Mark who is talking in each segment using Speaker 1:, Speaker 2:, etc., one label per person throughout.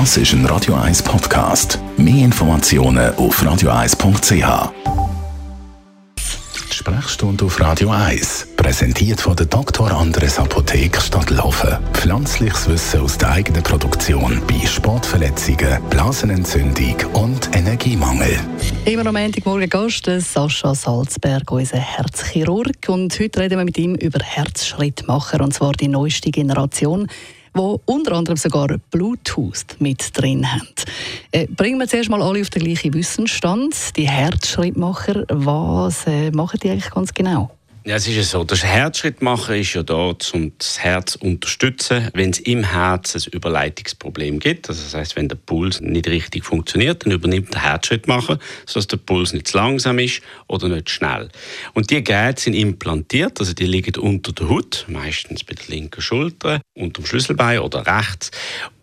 Speaker 1: Das ist ein Radio 1 Podcast. Mehr Informationen auf radio1.ch. Die Sprechstunde auf Radio 1, präsentiert von der Dr. Andres Apotheke Stadtlaufen. Pflanzliches Wissen aus der eigenen Produktion bei Sportverletzungen, Blasenentzündung und Energiemangel.
Speaker 2: Immer am Montagmorgen Gast Sascha Salzberg, unser Herzchirurg. Und heute reden wir mit ihm über Herzschrittmacher, und zwar die neueste Generation wo unter anderem sogar Bluetooth mit drin haben. Äh, bringen wir zuerst mal alle auf den gleichen Wissensstand. Die Herzschrittmacher, was äh, machen die eigentlich ganz genau?
Speaker 3: Ja, es ist ja so, der Herzschrittmacher ist ja da, um das Herz zu unterstützen, wenn es im Herz ein Überleitungsproblem gibt. Also das heißt, wenn der Puls nicht richtig funktioniert, dann übernimmt der Herzschrittmacher, sodass der Puls nicht zu langsam ist oder nicht schnell. Und die Geräte sind implantiert, also die liegen unter der Haut, meistens bei der linken Schulter, unter dem Schlüsselbein oder rechts.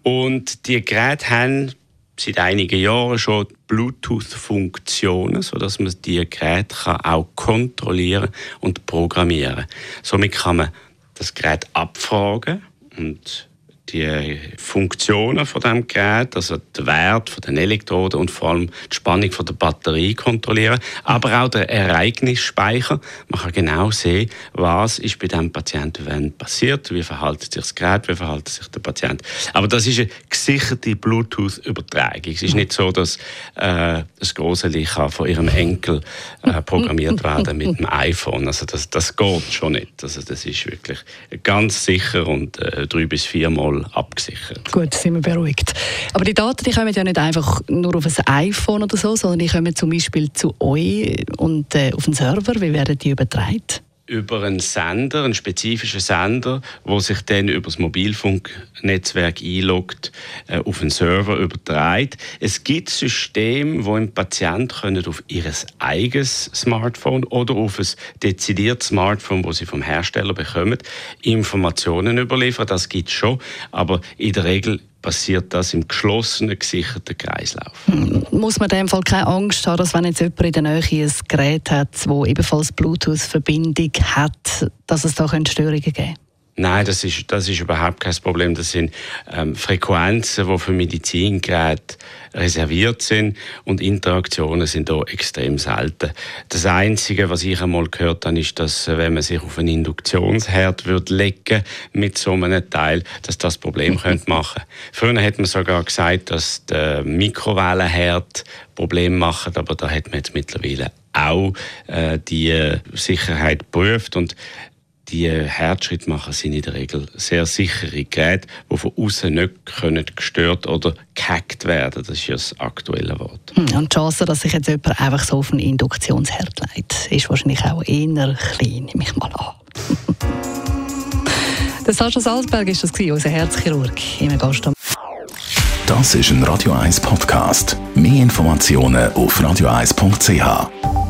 Speaker 3: Und die Geräte haben seit einigen Jahren schon Bluetooth-Funktionen, sodass man die Geräte auch kontrollieren und programmieren kann. Somit kann man das Gerät abfragen und die Funktionen von dem Gerät, also den Wert von den Elektroden und vor allem die Spannung von der Batterie kontrollieren, aber auch der Ereignisspeicher. Man kann genau sehen, was ist bei dem Patienten wenn passiert, wie verhält sich das Gerät, wie verhält sich der Patient. Aber das ist eine gesicherte Bluetooth-Übertragung. Es ist nicht so, dass äh, das große Licht von ihrem Enkel äh, programmiert werden mit dem iPhone. Also das, das geht schon nicht. Also das ist wirklich ganz sicher und äh, drei bis viermal abgesichert.
Speaker 2: Gut, sind wir beruhigt. Aber die Daten die kommen ja nicht einfach nur auf ein iPhone oder so, sondern die kommen zum Beispiel zu euch und äh, auf den Server. Wie werden die übertragen?
Speaker 3: Über einen Sender, einen spezifischen Sender, wo sich dann über das Mobilfunknetzwerk einloggt, äh, auf einen Server überträgt. Es gibt Systeme, wo ein Patient können auf ihr eigenes Smartphone oder auf ein dezidiertes Smartphone, wo sie vom Hersteller bekommen, Informationen überliefern. Das gibt es schon, aber in der Regel passiert das im geschlossenen, gesicherten Kreislauf.
Speaker 2: Muss man in dem Fall keine Angst haben, dass wenn jetzt jemand in der Nähe ein Gerät hat, das ebenfalls Bluetooth-Verbindung hat, dass es da Störungen geben könnte?
Speaker 3: Nein, das ist, das ist überhaupt kein Problem. Das sind ähm, Frequenzen, die für Medizingeräte reserviert sind und Interaktionen sind da extrem selten. Das Einzige, was ich einmal gehört habe, ist, dass äh, wenn man sich auf einen Induktionsherd würde legen mit so einem Teil, dass das Problem könnte machen. Früher hat man sogar gesagt, dass der Mikrowellenherd Probleme macht, aber da hat man jetzt mittlerweile auch äh, die Sicherheit geprüft und die Herzschrittmacher sind in der Regel sehr sichere Geräte, die von außen nicht können gestört oder gehackt werden. Das ist ja das aktuelle Wort.
Speaker 2: Hm, und die Chance, dass sich jetzt jemand einfach so auf einen Induktionsherd legt, ist wahrscheinlich auch eher klein, nehme ich mal an. Der Sascha Salzberg ist das unser Herzchirurg im Gast.
Speaker 1: Das ist ein Radio 1 Podcast. Mehr Informationen auf radio1.ch.